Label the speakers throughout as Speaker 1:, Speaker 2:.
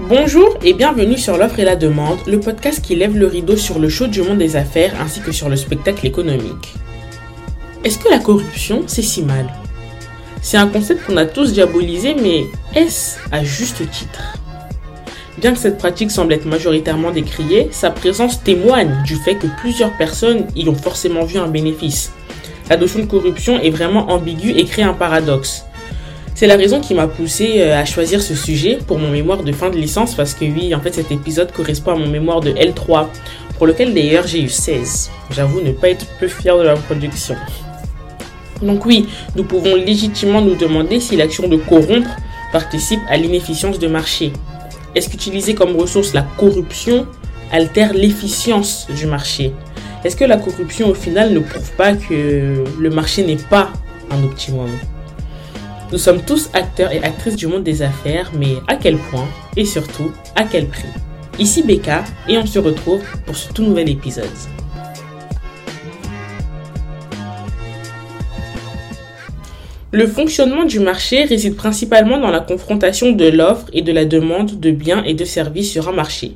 Speaker 1: Bonjour et bienvenue sur l'offre et la demande, le podcast qui lève le rideau sur le show du monde des affaires ainsi que sur le spectacle économique. Est-ce que la corruption, c'est si mal? C'est un concept qu'on a tous diabolisé, mais est-ce à juste titre? Bien que cette pratique semble être majoritairement décriée, sa présence témoigne du fait que plusieurs personnes y ont forcément vu un bénéfice. La notion de corruption est vraiment ambiguë et crée un paradoxe. C'est la raison qui m'a poussé euh, à choisir ce sujet pour mon mémoire de fin de licence parce que oui, en fait cet épisode correspond à mon mémoire de L3 pour lequel d'ailleurs j'ai eu 16. J'avoue ne pas être peu fier de la production. Donc oui, nous pouvons légitimement nous demander si l'action de corrompre participe à l'inefficience de marché. Est-ce qu'utiliser comme ressource la corruption altère l'efficience du marché? Est-ce que la corruption au final ne prouve pas que le marché n'est pas un optimum? Nous sommes tous acteurs et actrices du monde des affaires, mais à quel point et surtout à quel prix? Ici Becca et on se retrouve pour ce tout nouvel épisode. Le fonctionnement du marché réside principalement dans la confrontation de l'offre et de la demande de biens et de services sur un marché.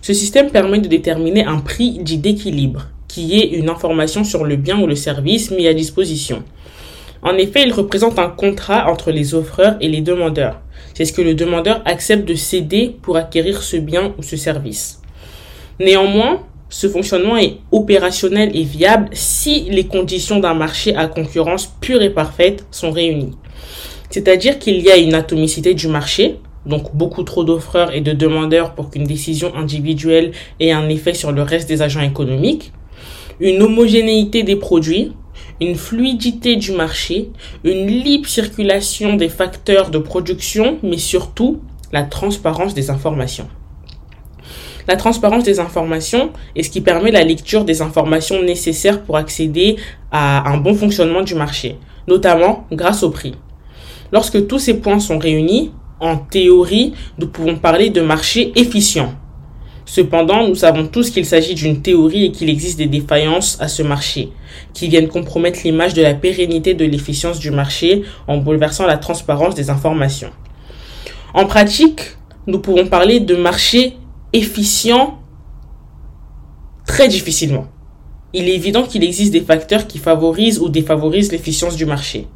Speaker 1: Ce système permet de déterminer un prix dit d'équilibre, qui est une information sur le bien ou le service mis à disposition. En effet, il représente un contrat entre les offreurs et les demandeurs. C'est ce que le demandeur accepte de céder pour acquérir ce bien ou ce service. Néanmoins, ce fonctionnement est opérationnel et viable si les conditions d'un marché à concurrence pure et parfaite sont réunies. C'est-à-dire qu'il y a une atomicité du marché, donc beaucoup trop d'offreurs et de demandeurs pour qu'une décision individuelle ait un effet sur le reste des agents économiques, une homogénéité des produits, une fluidité du marché, une libre circulation des facteurs de production, mais surtout la transparence des informations. La transparence des informations est ce qui permet la lecture des informations nécessaires pour accéder à un bon fonctionnement du marché, notamment grâce au prix. Lorsque tous ces points sont réunis, en théorie, nous pouvons parler de marché efficient. Cependant, nous savons tous qu'il s'agit d'une théorie et qu'il existe des défaillances à ce marché, qui viennent compromettre l'image de la pérennité de l'efficience du marché en bouleversant la transparence des informations. En pratique, nous pouvons parler de marché efficient très difficilement. Il est évident qu'il existe des facteurs qui favorisent ou défavorisent l'efficience du marché.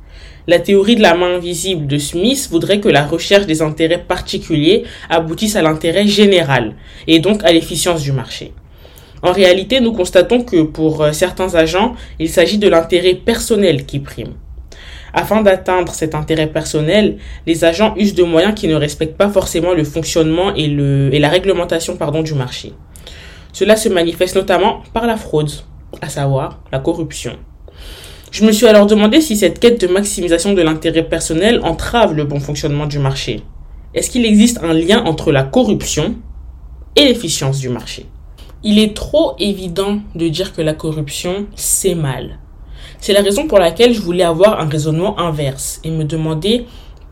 Speaker 1: La théorie de la main invisible de Smith voudrait que la recherche des intérêts particuliers aboutisse à l'intérêt général et donc à l'efficience du marché. En réalité, nous constatons que pour euh, certains agents, il s'agit de l'intérêt personnel qui prime. Afin d'atteindre cet intérêt personnel, les agents usent de moyens qui ne respectent pas forcément le fonctionnement et, la réglementation du marché. Cela se manifeste notamment par la fraude, à savoir la corruption. Je me suis alors demandé si cette quête de maximisation de l'intérêt personnel entrave le bon fonctionnement du marché. Est-ce qu'il existe un lien entre la corruption et l'efficience du marché? Il est trop évident de dire que la corruption, c'est mal. C'est la raison pour laquelle je voulais avoir un raisonnement inverse et me demander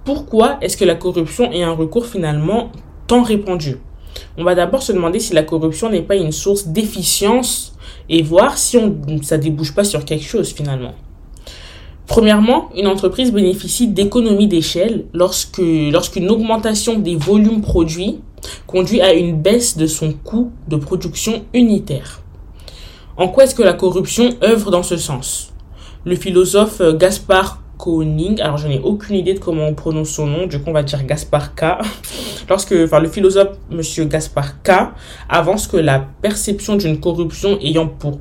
Speaker 1: pourquoi est-ce que la corruption est un recours finalement tant répandu? On va d'abord se demander si la corruption n'est pas une source d'efficience et voir si on, ça débouche pas sur quelque chose finalement. Premièrement, une entreprise bénéficie d'économies d'échelle lorsque, lorsqu'une augmentation des volumes produits conduit à une baisse de son coût de production unitaire. En quoi est-ce que la corruption œuvre dans ce sens? Le philosophe Gaspard Koenig, alors je n'ai aucune idée de comment on prononce son nom, du coup on va dire Gaspard K. Lorsque, enfin, le philosophe Monsieur Gaspard K avance que la perception d'une corruption ayant pour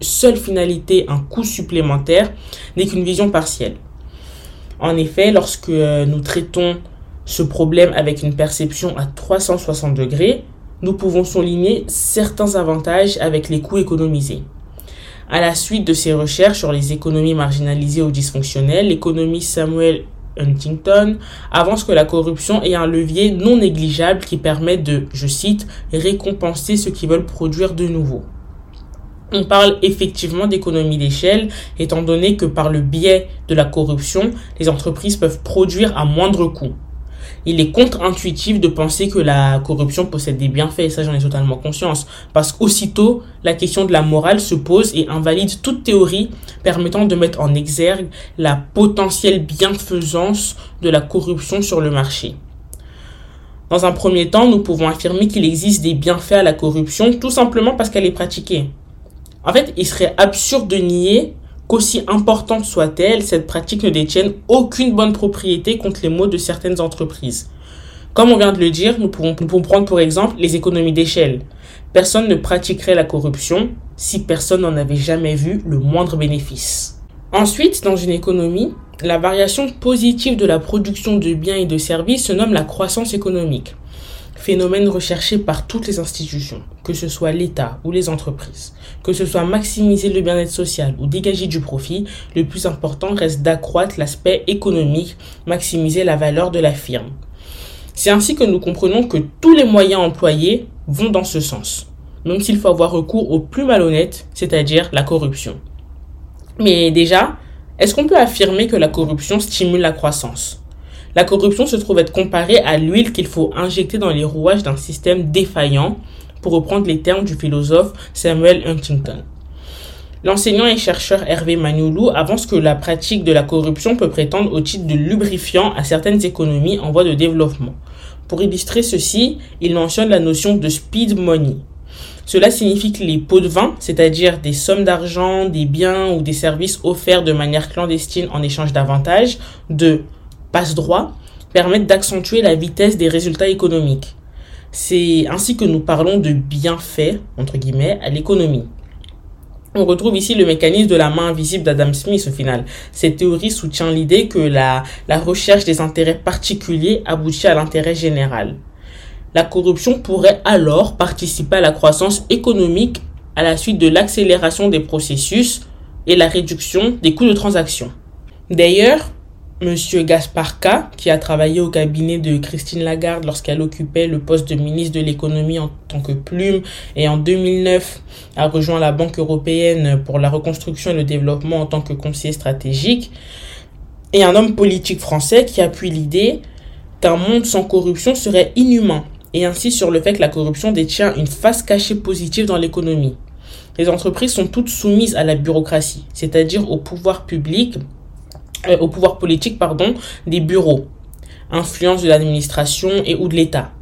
Speaker 1: seule finalité un coût supplémentaire n'est qu'une vision partielle. En effet, lorsque euh, nous traitons ce problème avec une perception à 360 degrés, nous pouvons souligner certains avantages avec les coûts économisés. À la suite de ses recherches sur les économies marginalisées ou dysfonctionnelles, l'économiste Samuel Huntington avance que la corruption est un levier non négligeable qui permet de, je cite, récompenser ceux qui veulent produire de nouveau. On parle effectivement d'économie d'échelle, étant donné que par le biais de la corruption, les entreprises peuvent produire à moindre coût il est contre-intuitif de penser que la corruption possède des bienfaits, et ça j'en ai totalement conscience, parce qu'aussitôt la question de la morale se pose et invalide toute théorie permettant de mettre en exergue la potentielle bienfaisance de la corruption sur le marché. Dans un premier temps, nous pouvons affirmer qu'il existe des bienfaits à la corruption tout simplement parce qu'elle est pratiquée. En fait, il serait absurde de nier qu'aussi importante soit-elle, cette pratique ne détienne aucune bonne propriété contre les maux de certaines entreprises. Comme on vient de le dire, nous pouvons, nous pouvons prendre pour exemple les économies d'échelle. Personne ne pratiquerait la corruption si personne n'en avait jamais vu le moindre bénéfice. Ensuite, dans une économie, la variation positive de la production de biens et de services se nomme la croissance économique, phénomène recherché par toutes les institutions, que ce soit l'État ou les entreprises. Que ce soit maximiser le bien-être social ou dégager du profit, le plus important reste d'accroître l'aspect économique, maximiser la valeur de la firme. C'est ainsi que nous comprenons que tous les moyens employés vont dans ce sens, même s'il faut avoir recours au plus malhonnête, c'est-à-dire la corruption. Mais déjà, est-ce qu'on peut affirmer que la corruption stimule la croissance? La corruption se trouve être comparée à l'huile qu'il faut injecter dans les rouages d'un système défaillant, pour reprendre les termes du philosophe Samuel Huntington. L'enseignant et chercheur Hervé Magnoulou avance que la pratique de la corruption peut prétendre au titre de lubrifiant à certaines économies en voie de développement. Pour illustrer ceci, il mentionne la notion de speed money. Cela signifie que les pots de vin, c'est-à-dire des sommes d'argent, des biens ou des services offerts de manière clandestine en échange d'avantages, de passe-droit, permettent d'accentuer la vitesse des résultats économiques. C'est ainsi que nous parlons de bienfaits, entre guillemets, à l'économie. On retrouve ici le mécanisme de la main invisible d'Adam Smith au final. Cette théorie soutient l'idée que la, la recherche des intérêts particuliers aboutit à l'intérêt général. La corruption pourrait alors participer à la croissance économique à la suite de l'accélération des processus et la réduction des coûts de transaction. D'ailleurs, Monsieur Gaspard K, qui a travaillé au cabinet de Christine Lagarde lorsqu'elle occupait le poste de ministre de l'économie en tant que plume et en 2009 a rejoint la Banque européenne pour la reconstruction et le développement en tant que conseiller stratégique, et un homme politique français qui appuie l'idée qu'un monde sans corruption serait inhumain et ainsi sur le fait que la corruption détient une face cachée positive dans l'économie. Les entreprises sont toutes soumises à la bureaucratie, c'est-à-dire au pouvoir public, euh, au pouvoir politique, pardon, des bureaux, influence de l'administration et ou de l'État.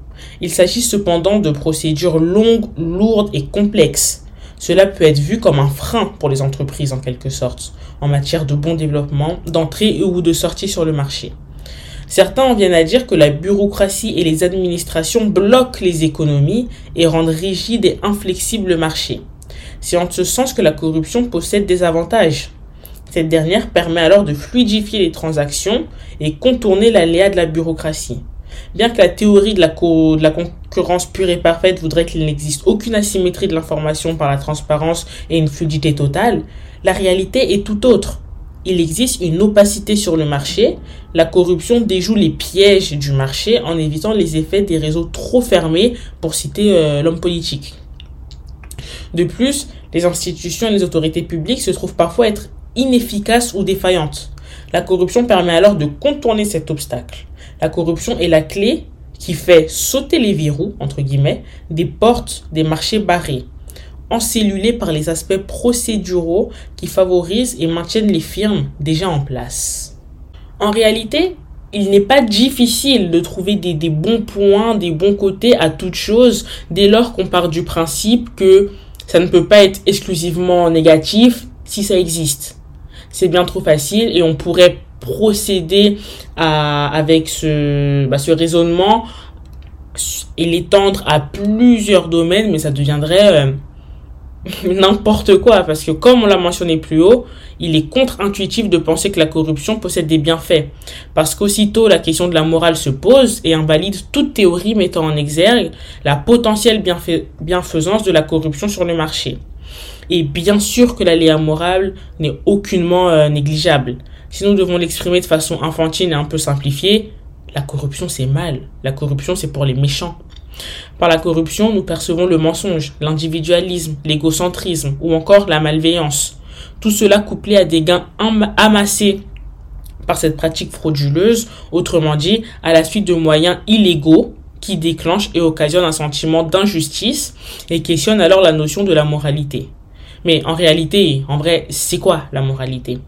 Speaker 1: Il s'agit cependant de procédures longues, lourdes et complexes. Cela peut être vu comme un frein pour les entreprises en quelque sorte, en matière de bon développement, d'entrée ou de sortie sur le marché. Certains en viennent à dire que la bureaucratie et les administrations bloquent les économies et rendent rigide et inflexible le marché. C'est en ce sens que la corruption possède des avantages. Cette dernière permet alors de fluidifier les transactions et contourner l'aléa de la bureaucratie. Bien que la théorie de la, concurrence pure et parfaite voudrait qu'il n'existe aucune asymétrie de l'information par la transparence et une fluidité totale, la réalité est tout autre il existe une opacité sur le marché. La corruption déjoue les pièges du marché en évitant les effets des réseaux trop fermés, pour citer euh, l'homme politique. De plus, les institutions et les autorités publiques se trouvent parfois être inefficaces ou défaillantes. La corruption permet alors de contourner cet obstacle. La corruption est la clé qui fait sauter les verrous, entre guillemets, des portes des marchés barrés encellulés par les aspects procéduraux qui favorisent et maintiennent les firmes déjà en place. En réalité, il n'est pas difficile de trouver des, bons points, des bons côtés à toute chose dès lors qu'on part du principe que ça ne peut pas être exclusivement négatif si ça existe. C'est bien trop facile et on pourrait procéder à, avec ce, bah, ce raisonnement et l'étendre à plusieurs domaines, mais ça deviendrait euh, n'importe quoi, parce que comme on l'a mentionné plus haut, il est contre-intuitif de penser que la corruption possède des bienfaits, parce qu'aussitôt la question de la morale se pose et invalide toute théorie mettant en exergue la potentielle bienfaisance de la corruption sur le marché. Et bien sûr que l'aléa morale n'est aucunement euh, négligeable. Si nous devons l'exprimer de façon infantile et un peu simplifiée, la corruption c'est mal. La corruption c'est pour les méchants. Par la corruption, nous percevons le mensonge, l'individualisme, l'égocentrisme ou encore la malveillance. Tout cela couplé à des gains amassés par cette pratique frauduleuse, autrement dit, à la suite de moyens illégaux qui déclenchent et occasionnent un sentiment d'injustice et questionnent alors la notion de la moralité. Mais en réalité, en vrai, c'est quoi la moralité?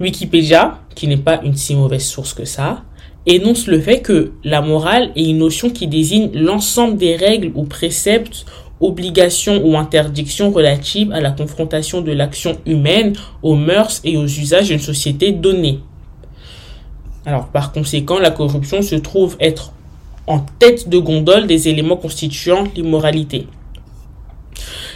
Speaker 1: Wikipédia, qui n'est pas une si mauvaise source que ça, énonce le fait que la morale est une notion qui désigne l'ensemble des règles ou préceptes, obligations ou interdictions relatives à la confrontation de l'action humaine aux mœurs et aux usages d'une société donnée. Alors, par conséquent, la corruption se trouve être en tête de gondole des éléments constituant l'immoralité.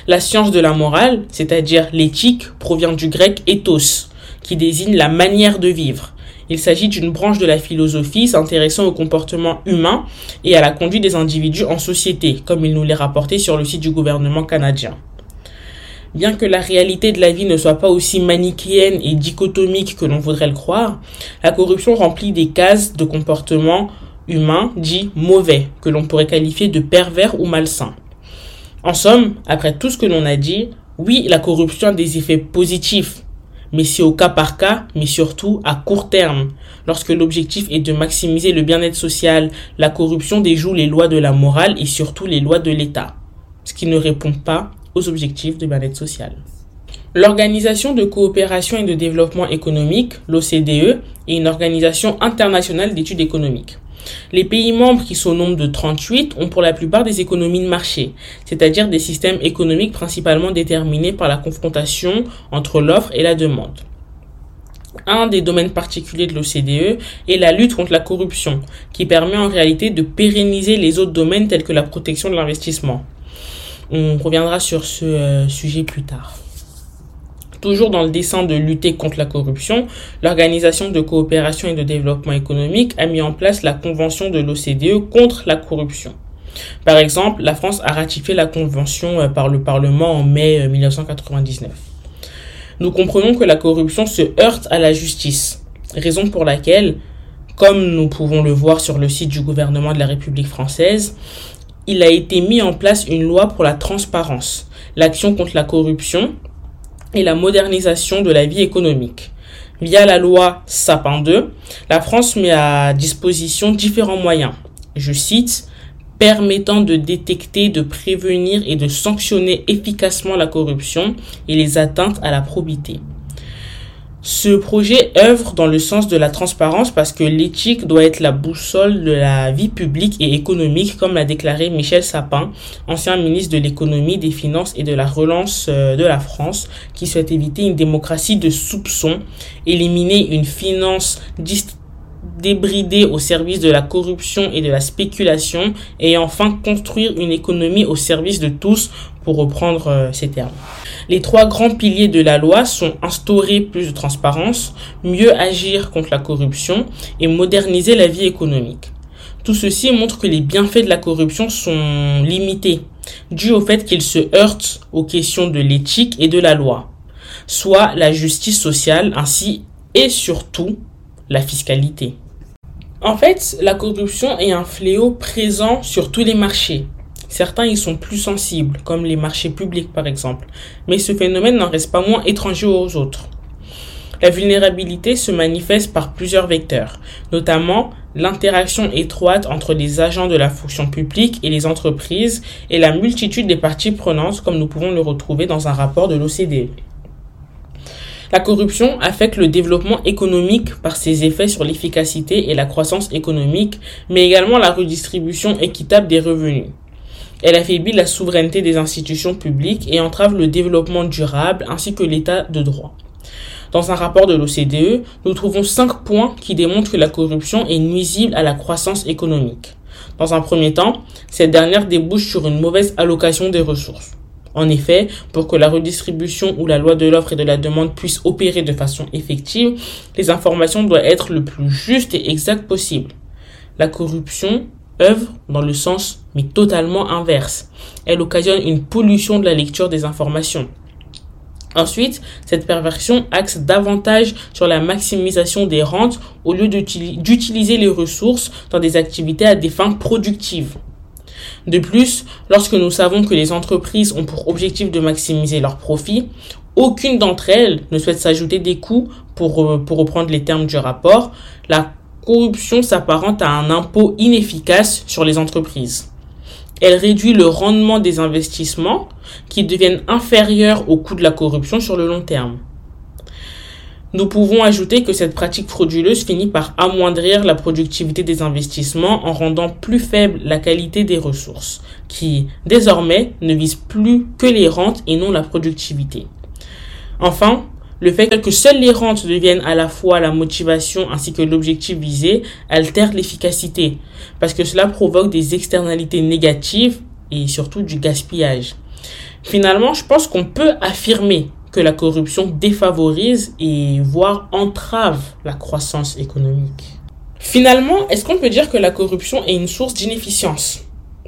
Speaker 1: La science de la morale, c'est-à-dire l'éthique, provient du grec ethos, qui désigne la manière de vivre. Il s'agit d'une branche de la philosophie s'intéressant au comportement humain et à la conduite des individus en société, comme il nous l'est rapporté sur le site du gouvernement canadien. Bien que la réalité de la vie ne soit pas aussi manichéenne et dichotomique que l'on voudrait le croire, la corruption remplit des cases de comportement humain dit mauvais, que l'on pourrait qualifier de pervers ou malsain. En somme, après tout ce que l'on a dit, oui, la corruption a des effets positifs, mais c'est au cas par cas, mais surtout à court terme. Lorsque l'objectif est de maximiser le bien-être social, la corruption déjoue les lois de la morale et surtout les lois de l'État, ce qui ne répond pas aux objectifs de bien-être social. L'Organisation de coopération et de développement économique, l'OCDE, est une organisation internationale d'études économiques. Les pays membres, qui sont au nombre de 38, ont pour la plupart des économies de marché, c'est-à-dire des systèmes économiques principalement déterminés par la confrontation entre l'offre et la demande. Un des domaines particuliers de l'OCDE est la lutte contre la corruption, qui permet en réalité de pérenniser les autres domaines tels que la protection de l'investissement. On reviendra sur ce euh, sujet plus tard. Toujours dans le dessein de lutter contre la corruption, l'Organisation de coopération et de développement économique a mis en place la Convention de l'OCDE contre la corruption. Par exemple, la France a ratifié la Convention euh, par le Parlement en mai 1999. Euh, nous comprenons que la corruption se heurte à la justice, raison pour laquelle, comme nous pouvons le voir sur le site du gouvernement de la République française, il a été mis en place une loi pour la transparence, l'action contre la corruption et la modernisation de la vie économique. Via la loi Sapin 2, la France met à disposition différents moyens. Je cite, permettant de détecter, de prévenir et de sanctionner efficacement la corruption et les atteintes à la probité. Ce projet œuvre dans le sens de la transparence parce que l'éthique doit être la boussole de la vie publique et économique, comme l'a déclaré Michel Sapin, ancien ministre de l'économie, des finances et de la relance euh, de la France, qui souhaite éviter une démocratie de soupçons, éliminer une finance débridée au service de la corruption et de la spéculation, et enfin construire une économie au service de tous, pour reprendre euh, ces termes. Les trois grands piliers de la loi sont instaurer plus de transparence, mieux agir contre la corruption et moderniser la vie économique. Tout ceci montre que les bienfaits de la corruption sont limités, dû au fait qu'ils se heurtent aux questions de l'éthique et de la loi, soit la justice sociale ainsi et surtout la fiscalité. En fait, la corruption est un fléau présent sur tous les marchés, Certains y sont plus sensibles, comme les marchés publics par exemple, mais ce phénomène n'en reste pas moins étranger aux autres. La vulnérabilité se manifeste par plusieurs vecteurs, notamment l'interaction étroite entre les agents de la fonction publique et les entreprises et la multitude des parties prenantes comme nous pouvons le retrouver dans un rapport de l'OCDE. La corruption affecte le développement économique par ses effets sur l'efficacité et la croissance économique, mais également la redistribution équitable des revenus. Elle affaiblit la souveraineté des institutions publiques et entrave le développement durable ainsi que l'état de droit. Dans un rapport de l'OCDE, nous trouvons cinq points qui démontrent que la corruption est nuisible à la croissance économique. Dans un premier temps, cette dernière débouche sur une mauvaise allocation des ressources. En effet, pour que la redistribution ou la loi de l'offre et de la demande puisse opérer de façon effective, les informations doivent être le plus justes et exactes possible. La corruption œuvre dans le sens mais totalement inverse. Elle occasionne une pollution de la lecture des informations. Ensuite, cette perversion axe davantage sur la maximisation des rentes au lieu d'utiliser les ressources dans des activités à des fins productives. De plus, lorsque nous savons que les entreprises ont pour objectif de maximiser leurs profits, aucune d'entre elles ne souhaite s'ajouter des coûts pour, euh, pour reprendre les termes du rapport. La corruption s'apparente à un impôt inefficace sur les entreprises. Elle réduit le rendement des investissements qui deviennent inférieurs au coût de la corruption sur le long terme. Nous pouvons ajouter que cette pratique frauduleuse finit par amoindrir la productivité des investissements en rendant plus faible la qualité des ressources, qui désormais ne visent plus que les rentes et non la productivité. Enfin, le fait que seules les rentes deviennent à la fois la motivation ainsi que l'objectif visé altère l'efficacité, parce que cela provoque des externalités négatives et surtout du gaspillage. Finalement, je pense qu'on peut affirmer que la corruption défavorise et voire entrave la croissance économique. Finalement, est-ce qu'on peut dire que la corruption est une source d'inefficience?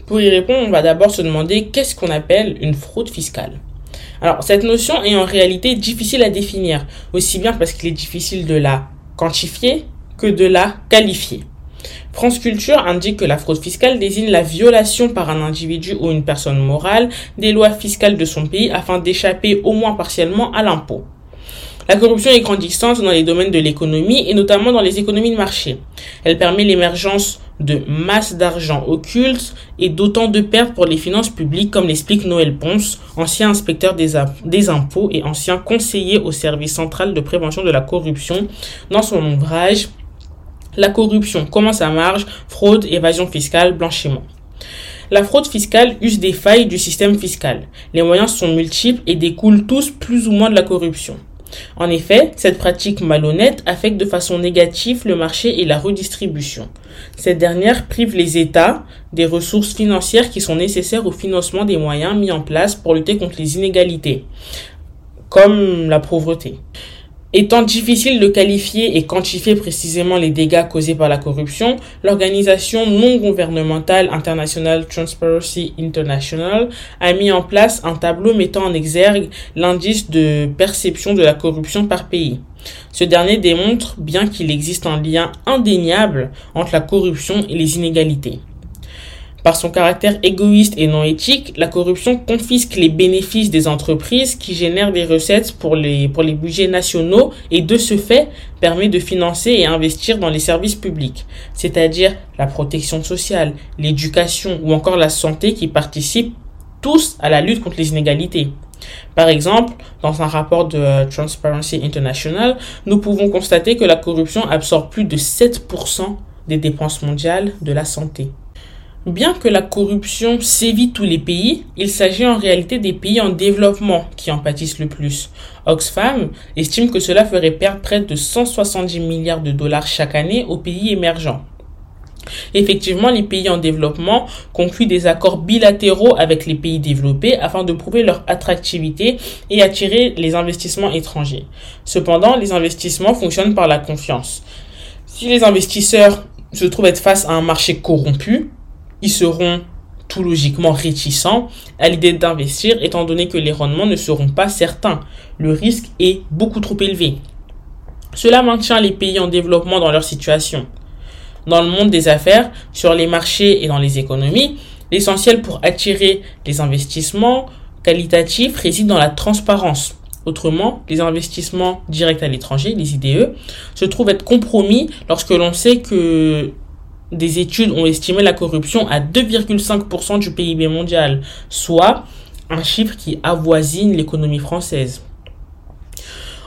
Speaker 1: Pour y répondre, on va d'abord se demander qu'est-ce qu'on appelle une fraude fiscale? Alors, cette notion est en réalité difficile à définir, aussi bien parce qu'il est difficile de la quantifier que de la qualifier. France Culture indique que la fraude fiscale désigne la violation par un individu ou une personne morale des lois fiscales de son pays afin d'échapper au moins partiellement à l'impôt. La corruption est grandissante dans les domaines de l'économie et notamment dans les économies de marché. Elle permet l'émergence de masses d'argent occultes et d'autant de pertes pour les finances publiques comme l'explique Noël Ponce, ancien inspecteur des, impôts et ancien conseiller au service central de prévention de la corruption dans son ouvrage la corruption, comment ça marche, fraude, évasion fiscale, blanchiment. La fraude fiscale use des failles du système fiscal. Les moyens sont multiples et découlent tous plus ou moins de la corruption. En effet, cette pratique malhonnête affecte de façon négative le marché et la redistribution. Cette dernière prive les États des ressources financières qui sont nécessaires au financement des moyens mis en place pour lutter contre les inégalités, comme la pauvreté. Étant difficile de qualifier et quantifier précisément les dégâts causés par la corruption, l'organisation non gouvernementale internationale Transparency International a mis en place un tableau mettant en exergue l'indice de perception de la corruption par pays. Ce dernier démontre bien qu'il existe un lien indéniable entre la corruption et les inégalités. Par son caractère égoïste et non éthique, la corruption confisque les bénéfices des entreprises qui génèrent des recettes pour les, pour les budgets nationaux et de ce fait permet de financer et investir dans les services publics, c'est-à-dire la protection sociale, l'éducation ou encore la santé qui participent tous à la lutte contre les inégalités. Par exemple, dans un rapport de Transparency International, nous pouvons constater que la corruption absorbe plus de 7% des dépenses mondiales de la santé. Bien que la corruption sévit tous les pays, il s'agit en réalité des pays en développement qui en pâtissent le plus. Oxfam estime que cela ferait perdre près de 170 milliards de dollars chaque année aux pays émergents. Effectivement, les pays en développement concluent des accords bilatéraux avec les pays développés afin de prouver leur attractivité et attirer les investissements étrangers. Cependant, les investissements fonctionnent par la confiance. Si les investisseurs se trouvent être face à un marché corrompu, ils seront tout logiquement réticents à l'idée d'investir étant donné que les rendements ne seront pas certains. Le risque est beaucoup trop élevé. Cela maintient les pays en développement dans leur situation. Dans le monde des affaires, sur les marchés et dans les économies, l'essentiel pour attirer les investissements qualitatifs réside dans la transparence. Autrement, les investissements directs à l'étranger, les IDE, se trouvent être compromis lorsque l'on sait que des études ont estimé la corruption à 2,5% du PIB mondial, soit un chiffre qui avoisine l'économie française.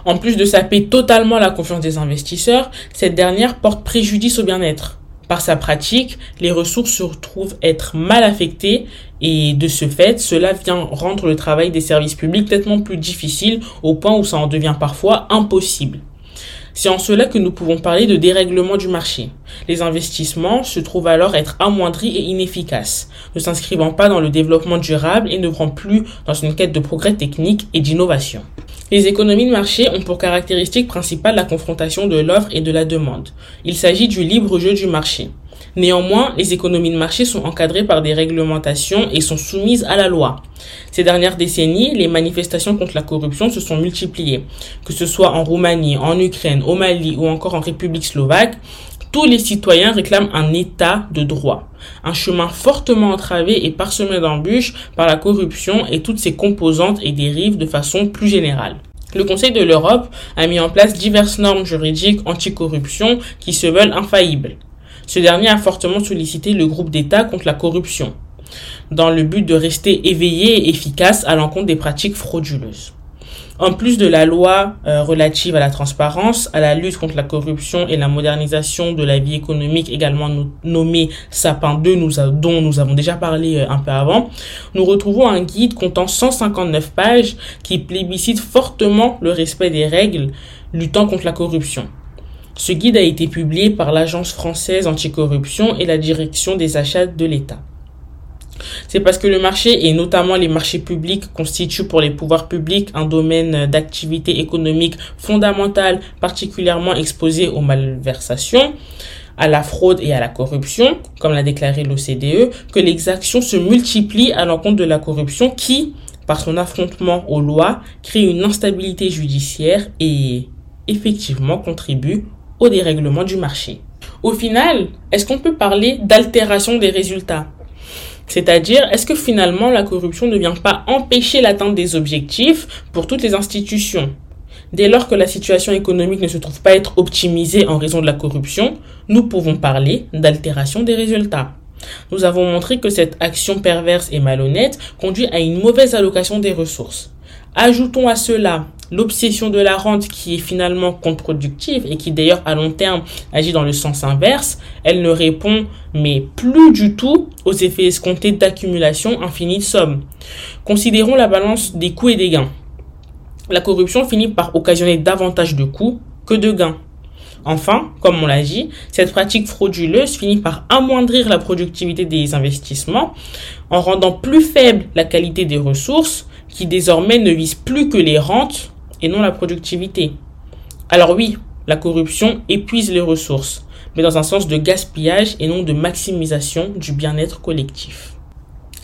Speaker 1: En plus de saper totalement la confiance des investisseurs, cette dernière porte préjudice au bien-être. Par sa pratique, les ressources se retrouvent être mal affectées et de ce fait, cela vient rendre le travail des services publics nettement plus difficile au point où ça en devient parfois impossible. C'est en cela que nous pouvons parler de dérèglement du marché. Les investissements se trouvent alors être amoindris et inefficaces, ne s'inscrivant pas dans le développement durable et ne prend plus dans une quête de progrès technique et d'innovation. Les économies de marché ont pour caractéristique principale la confrontation de l'offre et de la demande. Il s'agit du libre jeu du marché. Néanmoins, les économies de marché sont encadrées par des réglementations et sont soumises à la loi. Ces dernières décennies, les manifestations contre la corruption se sont multipliées. Que ce soit en Roumanie, en Ukraine, au Mali ou encore en République slovaque, tous les citoyens réclament un état de droit. Un chemin fortement entravé et parsemé d'embûches par la corruption et toutes ses composantes et dérives de façon plus générale. Le Conseil de l'Europe a mis en place diverses normes juridiques anticorruption qui se veulent infaillibles. Ce dernier a fortement sollicité le groupe d'État contre la corruption, dans le but de rester éveillé et efficace à l'encontre des pratiques frauduleuses. En plus de la loi euh, relative à la transparence, à la lutte contre la corruption et la modernisation de la vie économique, également nommée Sapin 2, nous dont nous avons déjà parlé euh, un peu avant, nous retrouvons un guide comptant 159 pages qui plébiscite fortement le respect des règles luttant contre la corruption. Ce guide a été publié par l'Agence française anticorruption et la direction des achats de l'État. C'est parce que le marché et notamment les marchés publics constituent pour les pouvoirs publics un domaine d'activité économique fondamental particulièrement exposé aux malversations, à la fraude et à la corruption, comme l'a déclaré l'OCDE, que les actions se multiplient à l'encontre de la corruption qui, par son affrontement aux lois, crée une instabilité judiciaire et effectivement contribue au dérèglement du marché. Au final, est-ce qu'on peut parler d'altération des résultats? C'est-à-dire, est-ce que finalement la corruption ne vient pas empêcher l'atteinte des objectifs pour toutes les institutions? Dès lors que la situation économique ne se trouve pas être optimisée en raison de la corruption, nous pouvons parler d'altération des résultats. Nous avons montré que cette action perverse et malhonnête conduit à une mauvaise allocation des ressources. Ajoutons à cela l'obsession de la rente qui est finalement contre-productive et qui d'ailleurs à long terme agit dans le sens inverse, elle ne répond mais plus du tout aux effets escomptés d'accumulation infinie de sommes. Considérons la balance des coûts et des gains. La corruption finit par occasionner davantage de coûts que de gains. Enfin, comme on l'a dit, cette pratique frauduleuse finit par amoindrir la productivité des investissements en rendant plus faible la qualité des ressources qui désormais ne visent plus que les rentes et non la productivité. Alors oui, la corruption épuise les ressources, mais dans un sens de gaspillage et non de maximisation du bien-être collectif.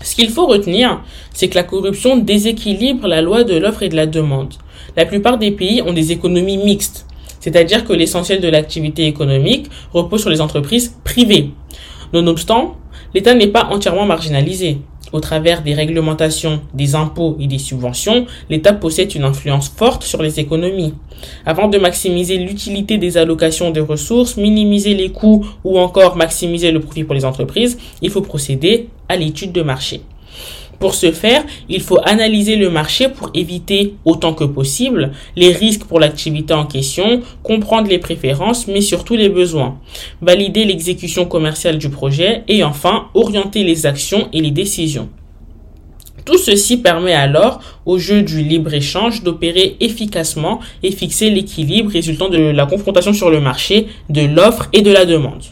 Speaker 1: Ce qu'il faut retenir, c'est que la corruption déséquilibre la loi de l'offre et de la demande. La plupart des pays ont des économies mixtes, c'est-à-dire que l'essentiel de l'activité économique repose sur les entreprises privées. Nonobstant, l'État n'est pas entièrement marginalisé. Au travers des réglementations, des impôts et des subventions, l'État possède une influence forte sur les économies. Avant de maximiser l'utilité des allocations de ressources, minimiser les coûts ou encore maximiser le profit pour les entreprises, il faut procéder à l'étude de marché. Pour ce faire, il faut analyser le marché pour éviter autant que possible les risques pour l'activité en question, comprendre les préférences, mais surtout les besoins, valider l'exécution commerciale du projet et enfin orienter les actions et les décisions. Tout ceci permet alors au jeu du libre-échange d'opérer efficacement et fixer l'équilibre résultant de la confrontation sur le marché de l'offre et de la demande.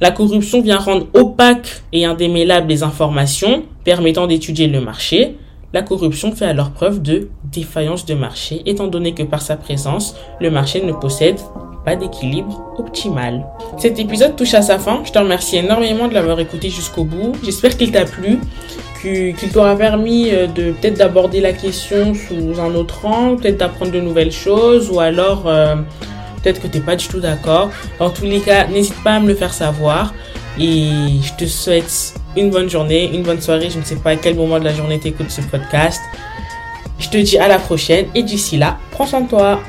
Speaker 1: La corruption vient rendre opaque et indémêlable les informations permettant d'étudier le marché. La corruption fait alors preuve de défaillance de marché, étant donné que par sa présence, le marché ne possède pas d'équilibre optimal. Cet épisode touche à sa fin. Je te remercie énormément de l'avoir écouté jusqu'au bout. J'espère qu'il t'a plu, qu'il t'aura permis euh, de peut-être d'aborder la question sous un autre angle, peut-être d'apprendre de nouvelles choses, ou alors euh, Peut-être que tu n'es pas du tout d'accord. Dans tous les cas, n'hésite pas à me le faire savoir. Et je te souhaite une bonne journée, une bonne soirée. Je ne sais pas à quel moment de la journée tu écoutes ce podcast. Je te dis à la prochaine et d'ici là, prends soin de toi.